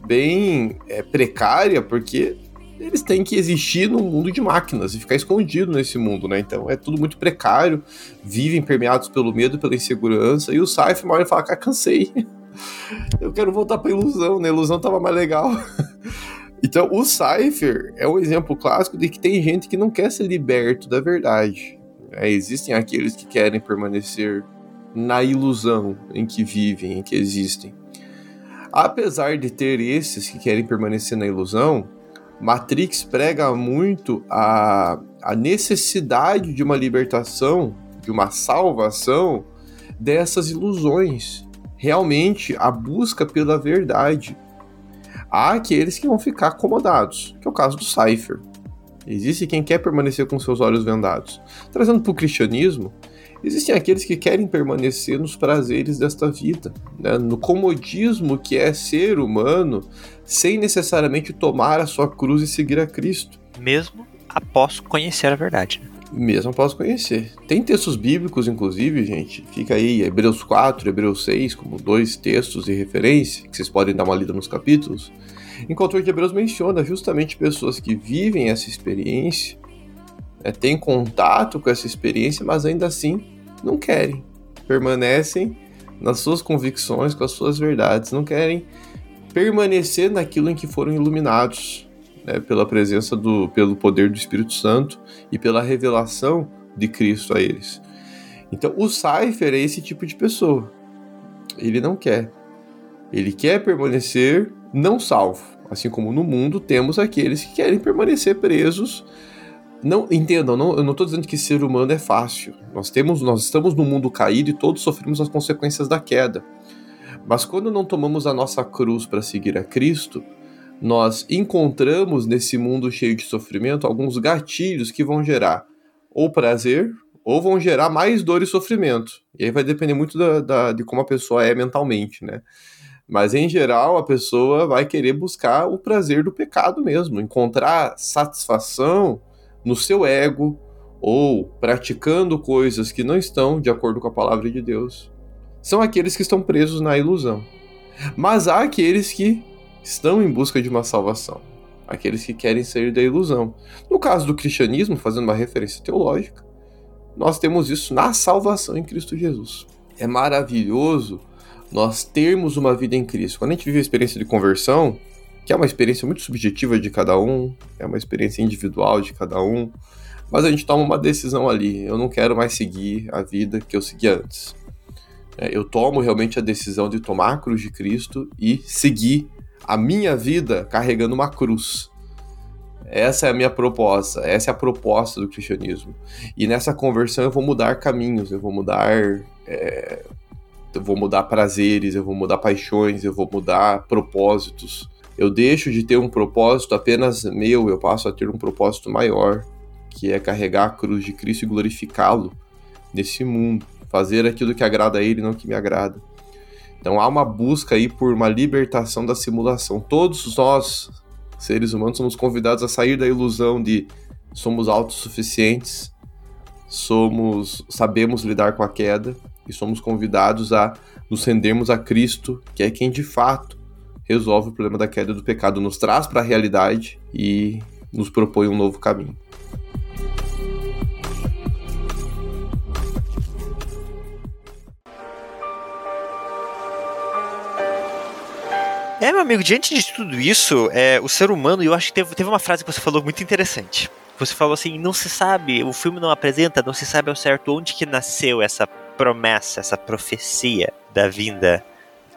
bem é, precária, porque eles têm que existir num mundo de máquinas e ficar escondido nesse mundo, né? Então é tudo muito precário, vivem permeados pelo medo, pela insegurança. E o Cypher uma hora fala, cansei. Eu quero voltar pra ilusão, né? A ilusão tava mais legal. Então, o Cypher é um exemplo clássico de que tem gente que não quer ser liberto da verdade. É, existem aqueles que querem permanecer na ilusão em que vivem, em que existem. Apesar de ter esses que querem permanecer na ilusão, Matrix prega muito a, a necessidade de uma libertação, de uma salvação dessas ilusões. Realmente, a busca pela verdade. Há aqueles que vão ficar acomodados, que é o caso do Cypher. Existe quem quer permanecer com seus olhos vendados. Trazendo para o cristianismo, existem aqueles que querem permanecer nos prazeres desta vida, né? no comodismo que é ser humano, sem necessariamente tomar a sua cruz e seguir a Cristo. Mesmo após conhecer a verdade. Né? Mesmo após conhecer. Tem textos bíblicos, inclusive, gente. Fica aí Hebreus 4, Hebreus 6, como dois textos de referência, que vocês podem dar uma lida nos capítulos Enquanto de Hebreus menciona justamente pessoas que vivem essa experiência, né, têm contato com essa experiência, mas ainda assim não querem. Permanecem nas suas convicções, com as suas verdades, não querem permanecer naquilo em que foram iluminados né, pela presença do, pelo poder do Espírito Santo e pela revelação de Cristo a eles. Então, o Cypher é esse tipo de pessoa. Ele não quer. Ele quer permanecer não salvo. Assim como no mundo temos aqueles que querem permanecer presos. Não entendam, não, eu não estou dizendo que ser humano é fácil. Nós temos, nós estamos no mundo caído e todos sofremos as consequências da queda. Mas quando não tomamos a nossa cruz para seguir a Cristo, nós encontramos nesse mundo cheio de sofrimento alguns gatilhos que vão gerar ou prazer ou vão gerar mais dor e sofrimento. E aí vai depender muito da, da, de como a pessoa é mentalmente, né? Mas em geral, a pessoa vai querer buscar o prazer do pecado mesmo, encontrar satisfação no seu ego ou praticando coisas que não estão de acordo com a palavra de Deus. São aqueles que estão presos na ilusão. Mas há aqueles que estão em busca de uma salvação, aqueles que querem sair da ilusão. No caso do cristianismo, fazendo uma referência teológica, nós temos isso na salvação em Cristo Jesus. É maravilhoso nós termos uma vida em Cristo. Quando a gente vive a experiência de conversão, que é uma experiência muito subjetiva de cada um, é uma experiência individual de cada um, mas a gente toma uma decisão ali. Eu não quero mais seguir a vida que eu seguia antes. É, eu tomo realmente a decisão de tomar a cruz de Cristo e seguir a minha vida carregando uma cruz. Essa é a minha proposta, essa é a proposta do cristianismo. E nessa conversão eu vou mudar caminhos, eu vou mudar é, eu vou mudar prazeres, eu vou mudar paixões, eu vou mudar propósitos. Eu deixo de ter um propósito apenas meu, eu passo a ter um propósito maior, que é carregar a cruz de Cristo e glorificá-lo nesse mundo, fazer aquilo que agrada a Ele, não que me agrada. Então há uma busca aí por uma libertação da simulação. Todos nós, seres humanos, somos convidados a sair da ilusão de somos autossuficientes, somos sabemos lidar com a queda e somos convidados a nos rendermos a Cristo, que é quem de fato resolve o problema da queda do pecado, nos traz para a realidade e nos propõe um novo caminho. É, meu amigo, diante de tudo isso, é, o ser humano, eu acho que teve, teve uma frase que você falou muito interessante. Você falou assim, não se sabe, o filme não apresenta, não se sabe ao certo onde que nasceu essa promessa, essa profecia da vinda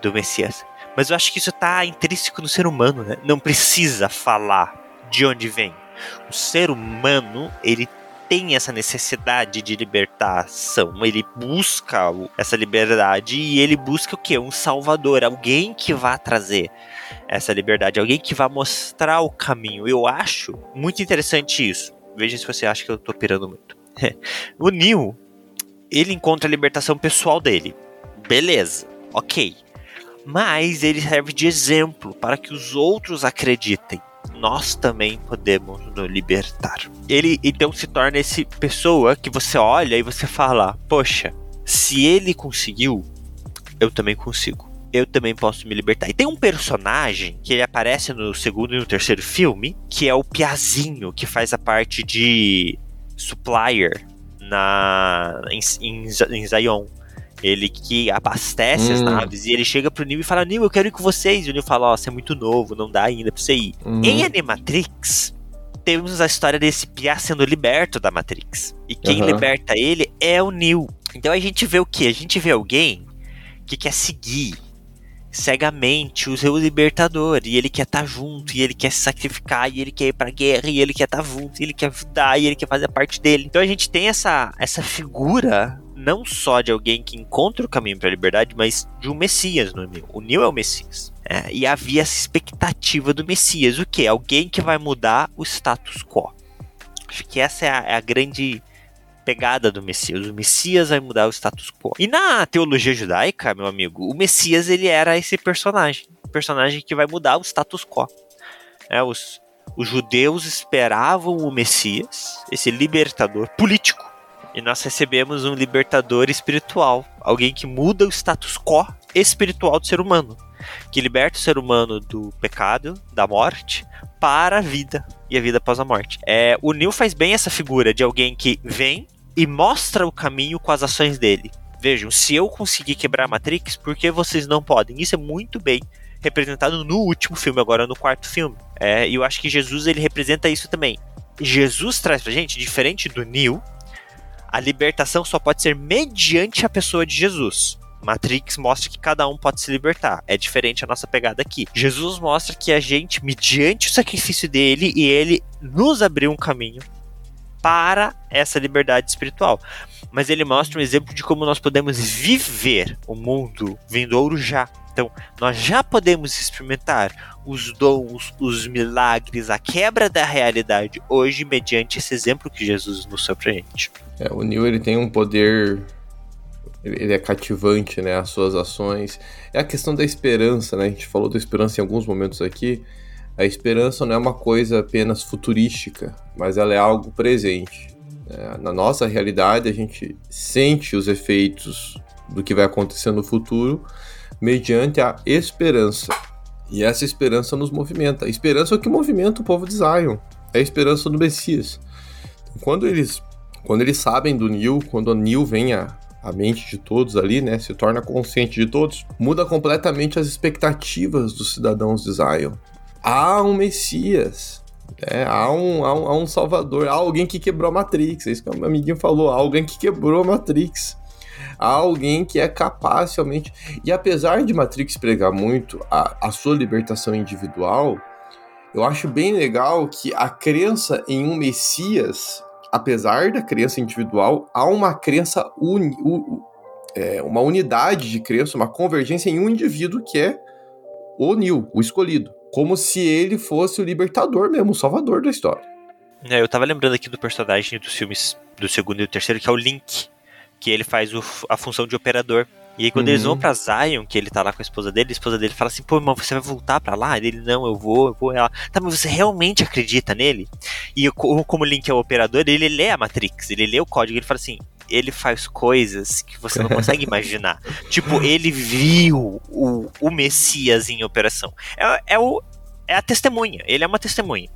do Messias. Mas eu acho que isso está intrínseco no ser humano, né? Não precisa falar de onde vem. O ser humano, ele tem essa necessidade de libertação, ele busca essa liberdade e ele busca o que? Um salvador, alguém que vá trazer essa liberdade, alguém que vá mostrar o caminho. Eu acho muito interessante isso. Veja se você acha que eu tô pirando muito. o Neil, ele encontra a libertação pessoal dele. Beleza, ok. Mas ele serve de exemplo para que os outros acreditem. Nós também podemos nos libertar. Ele então se torna esse pessoa que você olha e você fala: Poxa, se ele conseguiu, eu também consigo. Eu também posso me libertar. E tem um personagem que ele aparece no segundo e no terceiro filme, que é o Piazinho, que faz a parte de supplier na em, em, em Zion, Ele que abastece as Hum. naves. E ele chega pro Neo e fala: Neo, eu quero ir com vocês. E o Neo fala: Ó, você é muito novo, não dá ainda pra você ir. Uhum. Em Animatrix, temos a história desse Pia sendo liberto da Matrix. E quem Aham. liberta ele é o Neo. Então a gente vê o quê? A gente vê alguém que quer seguir cegamente o seu libertador. E ele quer estar junto, e ele quer se sacrificar, e ele quer ir pra guerra, e ele quer estar junto, e ele quer ajudar, e ele quer fazer parte dele. Então a gente tem essa, essa figura. Não só de alguém que encontra o caminho para a liberdade, mas de um Messias no Neo. O Neo é o Messias. É, e havia essa expectativa do Messias. O que? Alguém que vai mudar o status quo. Acho que essa é a, é a grande pegada do Messias. O Messias vai mudar o status quo. E na teologia judaica, meu amigo, o Messias ele era esse personagem. Personagem que vai mudar o status quo. É, os, os judeus esperavam o Messias, esse libertador político. E nós recebemos um libertador espiritual. Alguém que muda o status quo espiritual do ser humano. Que liberta o ser humano do pecado, da morte, para a vida e a vida após a morte. É, o Neil faz bem essa figura de alguém que vem e mostra o caminho com as ações dele. Vejam, se eu conseguir quebrar a Matrix, por que vocês não podem? Isso é muito bem representado no último filme, agora no quarto filme. É, e eu acho que Jesus ele representa isso também. Jesus traz pra gente, diferente do Neo, a libertação só pode ser mediante a pessoa de Jesus. Matrix mostra que cada um pode se libertar. É diferente a nossa pegada aqui. Jesus mostra que a gente, mediante o sacrifício dele, e ele nos abriu um caminho para essa liberdade espiritual. Mas ele mostra um exemplo de como nós podemos viver o mundo vindouro já. Então, nós já podemos experimentar os dons, os milagres, a quebra da realidade hoje, mediante esse exemplo que Jesus nos deu pra gente. É, o Neo ele tem um poder. Ele ele é cativante, né? As suas ações. É a questão da esperança, né? A gente falou da esperança em alguns momentos aqui. A esperança não é uma coisa apenas futurística, mas ela é algo presente. É, na nossa realidade, a gente sente os efeitos do que vai acontecer no futuro mediante a esperança. E essa esperança nos movimenta. A esperança é o que movimenta o povo de Zion. É a esperança do Messias. Quando eles quando eles sabem do Neil, quando o Neil vem à, à mente de todos ali, né, se torna consciente de todos, muda completamente as expectativas dos cidadãos de Zion. Há um Messias, né, há, um, há, um, há um Salvador, há alguém que quebrou a Matrix, é isso que o meu amiguinho falou, há alguém que quebrou a Matrix. Há alguém que é capaz realmente. E apesar de Matrix pregar muito a, a sua libertação individual, eu acho bem legal que a crença em um Messias apesar da crença individual, há uma crença uni, é, uma unidade de crença, uma convergência em um indivíduo que é o Neo, o escolhido. Como se ele fosse o libertador mesmo, o salvador da história. É, eu tava lembrando aqui do personagem dos filmes do segundo e do terceiro, que é o Link, que ele faz o, a função de operador. E aí quando Uhum. eles vão pra Zion, que ele tá lá com a esposa dele, a esposa dele fala assim, pô, irmão, você vai voltar pra lá? Ele, não, eu vou, eu vou. Ela, tá, mas você realmente acredita nele? E eu, co- como o Link é o operador, ele lê a Matrix, ele lê o código, ele fala assim, ele faz coisas que você não consegue imaginar. tipo, ele viu o, o Messias em operação. É, é, o, é a testemunha, ele é uma testemunha.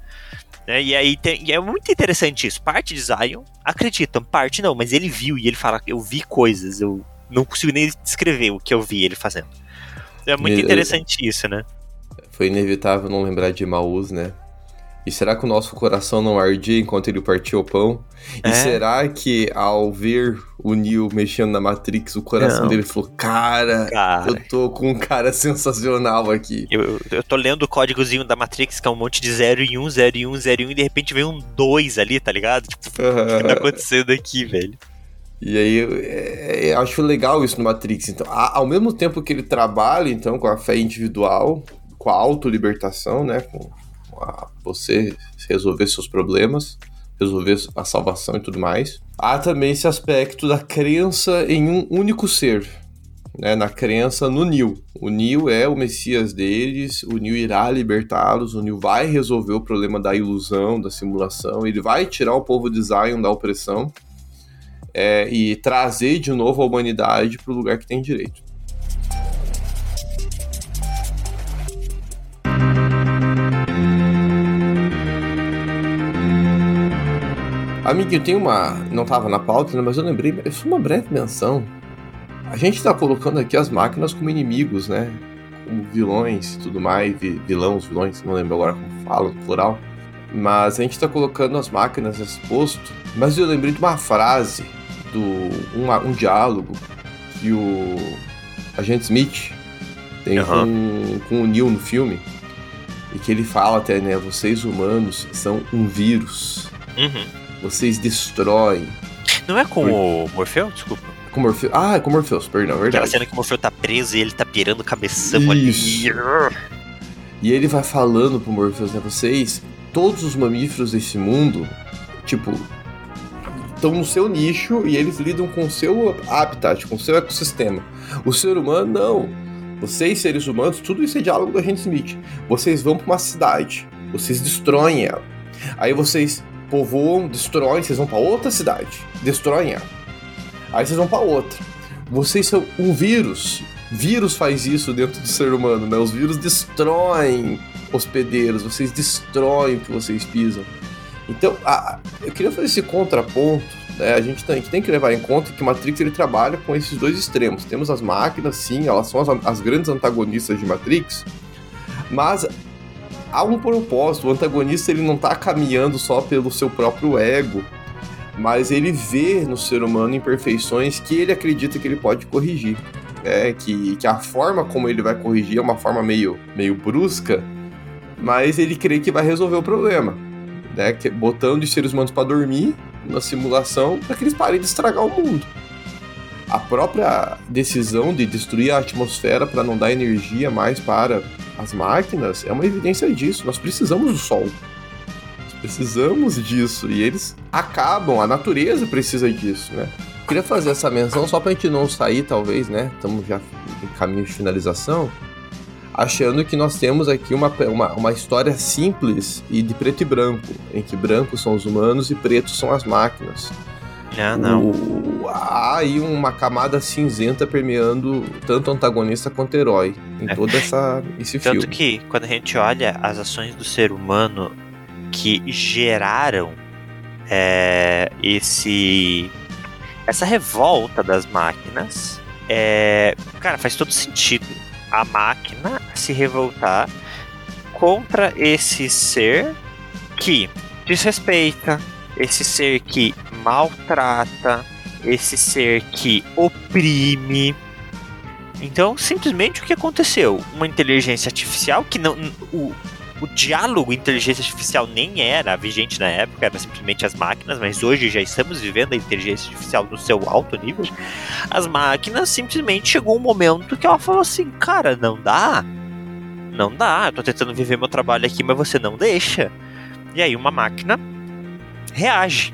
né? E aí tem- e é muito interessante isso. Parte de Zion acreditam, parte não, mas ele viu e ele fala: Eu vi coisas, eu não consigo nem descrever o que eu vi ele fazendo. É muito E- interessante isso, né? Foi inevitável não lembrar de Maús, né? E será que o nosso coração não ardia enquanto ele partia o pão? E É. será que ao ver o Neo mexendo na Matrix, o coração Não. dele falou: Cara, Cara, eu tô com um cara sensacional aqui. eu, eu- eu tô lendo o códigozinho da Matrix, que é um monte de 0 e 1, 0 e 1, 0 e 1, e de repente vem um 2 ali, tá ligado? Tipo, o que tá acontecendo aqui, velho? E aí eu, é, eu acho legal isso no Matrix. Então, ao mesmo tempo que ele trabalha então com a fé individual, com a autolibertação, né, com a- você resolver seus problemas, resolver a salvação e tudo mais, há também esse aspecto da crença em um único ser. Né, na crença no Neo. O Neo é o Messias deles, o Neo irá libertá-los, o Neo vai resolver o problema da ilusão, da simulação, ele vai tirar o povo de Zion da opressão é, e trazer de novo a humanidade para o lugar que tem direito. Amiguinho, tem uma. Não tava na pauta, né, mas eu lembrei. Isso é uma breve menção. a gente tá colocando aqui as máquinas como inimigos, né? Como vilões e tudo mais, vi, vilões, não lembro agora como falo, plural. Mas a gente tá colocando as máquinas nesse posto. Mas eu lembrei de uma frase, do um, um diálogo que o agente Smith tem uhum. com, com o Neil no filme. E que ele fala até, né? Vocês humanos são um vírus. Uhum. Vocês destroem. Não é com Por... o Morfeu? Desculpa. Com Morfeu. Ah, é com Morpheus, perdão, é verdade. Aquela cena que o Morfeu tá preso e ele tá pirando o cabeção Isso. ali. E ele vai falando pro Morpheus, né? Vocês, todos os mamíferos desse mundo, tipo, estão no seu nicho e eles lidam com o seu habitat, com o seu ecossistema. O ser humano, não. Vocês, seres humanos, tudo isso é diálogo do agente Smith. Vocês vão para uma cidade, vocês destroem ela. Aí vocês povoam, destroem, vocês vão para outra cidade, destroem ela. Aí vocês vão para outra. Vocês são um vírus. Vírus faz isso dentro do ser humano, né? Os vírus destroem hospedeiros, vocês destroem o que vocês pisam. Então, a, eu queria fazer esse contraponto. Né? A, gente tem, a gente tem que levar em conta que Matrix ele trabalha com esses dois extremos. Temos as máquinas, sim, elas são as, as grandes antagonistas de Matrix, mas há um propósito. O antagonista ele não está caminhando só pelo seu próprio ego, mas ele vê no ser humano imperfeições que ele acredita que ele pode corrigir. É, que, que a forma como ele vai corrigir é uma forma meio, meio brusca, mas ele crê que vai resolver o problema né, botando os seres humanos para dormir na simulação para que eles parem de estragar o mundo. A própria decisão de destruir a atmosfera para não dar energia mais para as máquinas é uma evidência disso. Nós precisamos do Sol. Nós precisamos disso. E eles acabam, a natureza precisa disso, né? queria fazer essa menção só para a gente não sair, talvez, né? Estamos já em caminho de finalização achando que nós temos aqui uma, uma, uma história simples e de preto e branco, em que brancos são os humanos e pretos são as máquinas. Ah, não. O, há aí uma camada cinzenta permeando tanto antagonista quanto herói em é. todo essa, esse Tanto filme. Tanto que, quando a gente olha as ações do ser humano que geraram é, esse essa revolta das máquinas, é, cara, faz todo sentido a máquina se revoltar contra esse ser que desrespeita, esse ser que maltrata, esse ser que oprime. Então, simplesmente o que aconteceu? Uma inteligência artificial que não. O, o diálogo inteligência artificial nem era vigente na época, era simplesmente as máquinas, mas hoje já estamos vivendo a inteligência artificial no seu alto nível. As máquinas simplesmente chegou um momento que ela falou assim: cara, não dá. Não dá, eu tô tentando viver meu trabalho aqui, mas você não deixa. E aí uma máquina reage.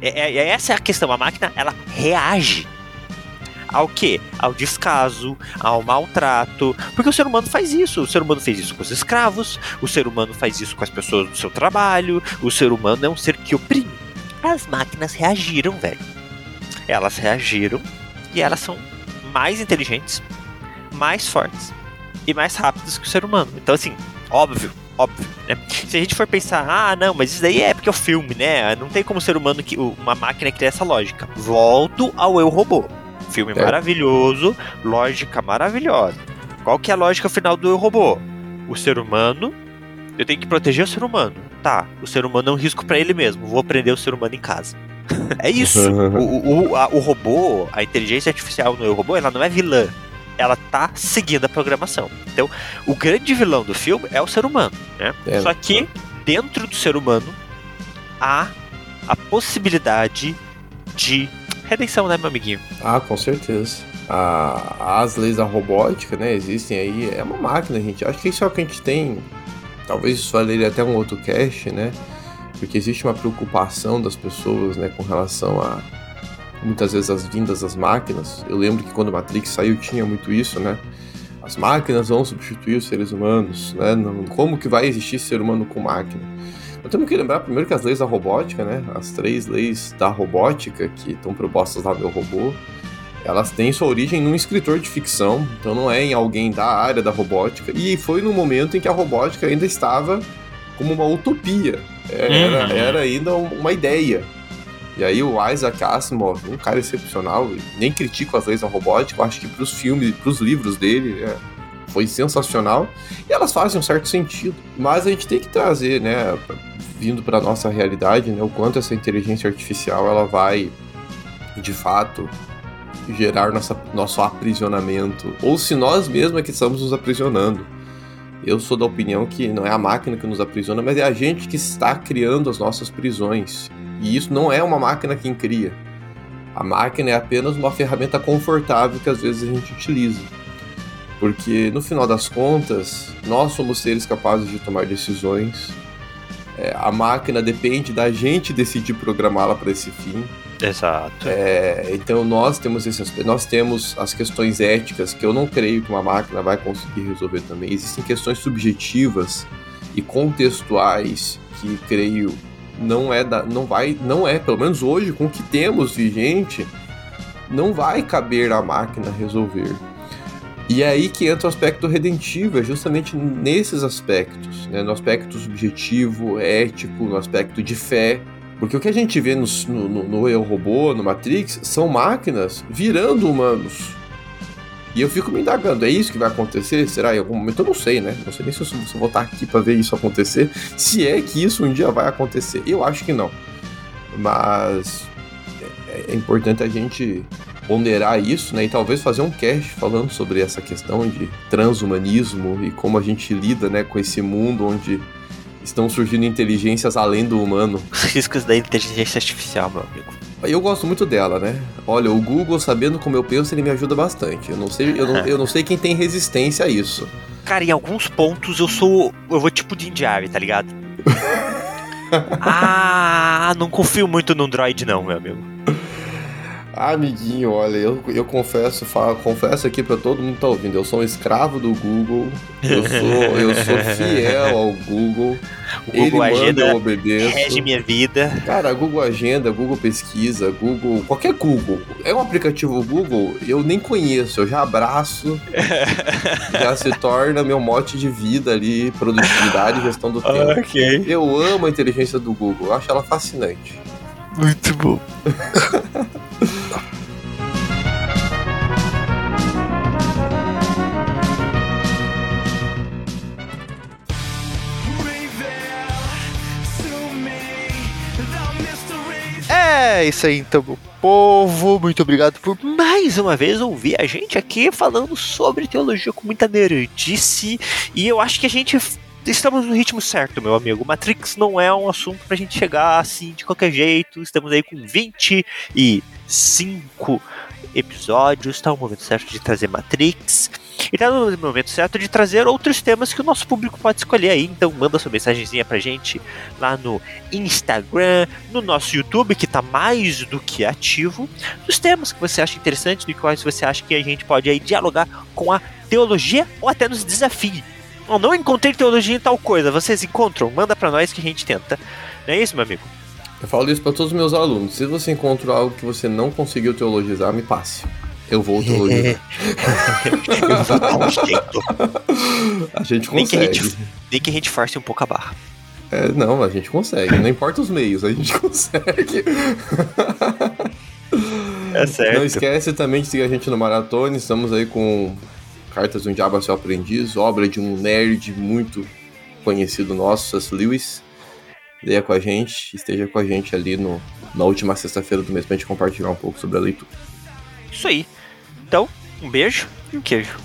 É, é, é essa é a questão, a máquina ela reage ao que? Ao descaso, ao maltrato. Porque o ser humano faz isso. O ser humano fez isso com os escravos, o ser humano faz isso com as pessoas do seu trabalho, o ser humano é um ser que oprime. As máquinas reagiram, velho. Elas reagiram e elas são mais inteligentes, mais fortes e mais rápidas que o ser humano. Então, assim, óbvio, óbvio, né? Se a gente for pensar, ah, não, mas isso daí é porque é o filme, né? Não tem como ser humano que uma máquina criar essa lógica. Volto ao eu robô. Filme é. maravilhoso, lógica maravilhosa. Qual que é a lógica final do Eu Robô? O ser humano, eu tenho que proteger o ser humano. Tá, o ser humano é um risco para ele mesmo. Vou prender o ser humano em casa. é isso. o, o, a, o robô, a inteligência artificial no Eu Robô, ela não é vilã. Ela tá seguindo a programação. Então, o grande vilão do filme é o ser humano, né? É. Só que dentro do ser humano há a possibilidade de redenção, né, meu amiguinho? Ah, com certeza. Ah, as leis da robótica, né, existem aí. É uma máquina, gente. Acho que isso é o que a gente tem. Talvez isso valeria até um outro cast, né? Porque existe uma preocupação das pessoas, né, com relação a muitas vezes as vindas das máquinas. Eu lembro que quando Matrix saiu tinha muito isso, né? As máquinas vão substituir os seres humanos, né? Como que vai existir ser humano com máquina? Nós temos que lembrar primeiro que as leis da robótica, né? As três leis da robótica que estão propostas lá no robô, elas têm sua origem num escritor de ficção, então não é em alguém da área da robótica. E foi no momento em que a robótica ainda estava como uma utopia, era, uhum. era ainda uma ideia. E aí o Isaac Asimov, um cara excepcional, nem critico as leis da robótica, eu acho que pros filmes, pros livros dele, é, foi sensacional. E elas fazem um certo sentido. Mas a gente tem que trazer, né, vindo para nossa realidade, né, o quanto essa inteligência artificial ela vai, de fato, gerar nossa, nosso aprisionamento, ou se nós mesmos é que estamos nos aprisionando. Eu sou da opinião que não é a máquina que nos aprisiona, mas é a gente que está criando as nossas prisões. E isso não é uma máquina quem cria. A máquina é apenas uma ferramenta confortável que às vezes a gente utiliza. Porque no final das contas, nós somos seres capazes de tomar decisões. É, a máquina depende da gente decidir programá-la para esse fim. Exato. É, então nós temos esses, nós temos as questões éticas que eu não creio que uma máquina vai conseguir resolver também. Existem questões subjetivas e contextuais que creio não é da, não vai, não é, pelo menos hoje com o que temos vigente, não vai caber à máquina resolver. E é aí que entra o aspecto redentivo, é justamente nesses aspectos, né? no aspecto subjetivo, ético, no aspecto de fé. Porque o que a gente vê no, no, no Eu Robô, no Matrix, são máquinas virando humanos. E eu fico me indagando, é isso que vai acontecer? Será em algum momento? Eu não sei, né? Não sei nem se eu, se eu vou estar aqui para ver isso acontecer. Se é que isso um dia vai acontecer. Eu acho que não. Mas é, é importante a gente ponderar isso, né? E talvez fazer um cast falando sobre essa questão de transhumanismo e como a gente lida, né, com esse mundo onde estão surgindo inteligências além do humano. Os riscos da inteligência artificial, meu amigo. Eu gosto muito dela, né? Olha, o Google, sabendo como eu penso, ele me ajuda bastante. Eu não sei, eu não, eu não sei quem tem resistência a isso. Cara, em alguns pontos eu sou. Eu vou tipo de Indiari, tá ligado? ah, não confio muito no Android, não, meu amigo. Amiguinho, olha, eu, eu confesso, falo, confesso aqui para todo mundo que tá ouvindo, eu sou um escravo do Google, eu sou, eu sou fiel ao Google. O Google Ele Agenda manda, eu obedeço. rege minha vida. Cara, Google Agenda, Google Pesquisa, Google, qualquer Google. É um aplicativo Google, eu nem conheço, eu já abraço, já se torna meu mote de vida ali, produtividade e gestão do tempo. Okay. Eu amo a inteligência do Google, eu acho ela fascinante. Muito bom. É isso aí então, meu povo. Muito obrigado por mais uma vez ouvir a gente aqui falando sobre teologia com muita nerdice. E eu acho que a gente estamos no ritmo certo, meu amigo. Matrix não é um assunto pra gente chegar assim de qualquer jeito. Estamos aí com 25 episódios. Está o momento certo de trazer Matrix. E tá no momento certo de trazer outros temas que o nosso público pode escolher aí. Então manda sua mensagenzinha pra gente lá no Instagram, no nosso YouTube, que tá mais do que ativo, dos temas que você acha interessantes, de quais você acha que a gente pode aí dialogar com a teologia ou até nos desafie. Eu não encontrei teologia em tal coisa, vocês encontram? Manda pra nós que a gente tenta. Não é isso, meu amigo? Eu falo isso para todos os meus alunos. Se você encontra algo que você não conseguiu teologizar, me passe. Eu vou teologizar. eu vou dar um jeito. A gente consegue. Nem que a gente, nem que a gente force um pouco a barra. É, não, a gente consegue. Não importa os meios, a gente consegue. É certo. Não esquece também de seguir a gente no Maratona. Estamos aí com Cartas de um Diabo a Seu Aprendiz, obra de um nerd muito conhecido nosso, C.S. Lewis. Leia com a gente, esteja com a gente ali no, na última sexta-feira do mês pra gente compartilhar um pouco sobre a leitura. Isso aí. Então, um beijo e um queijo.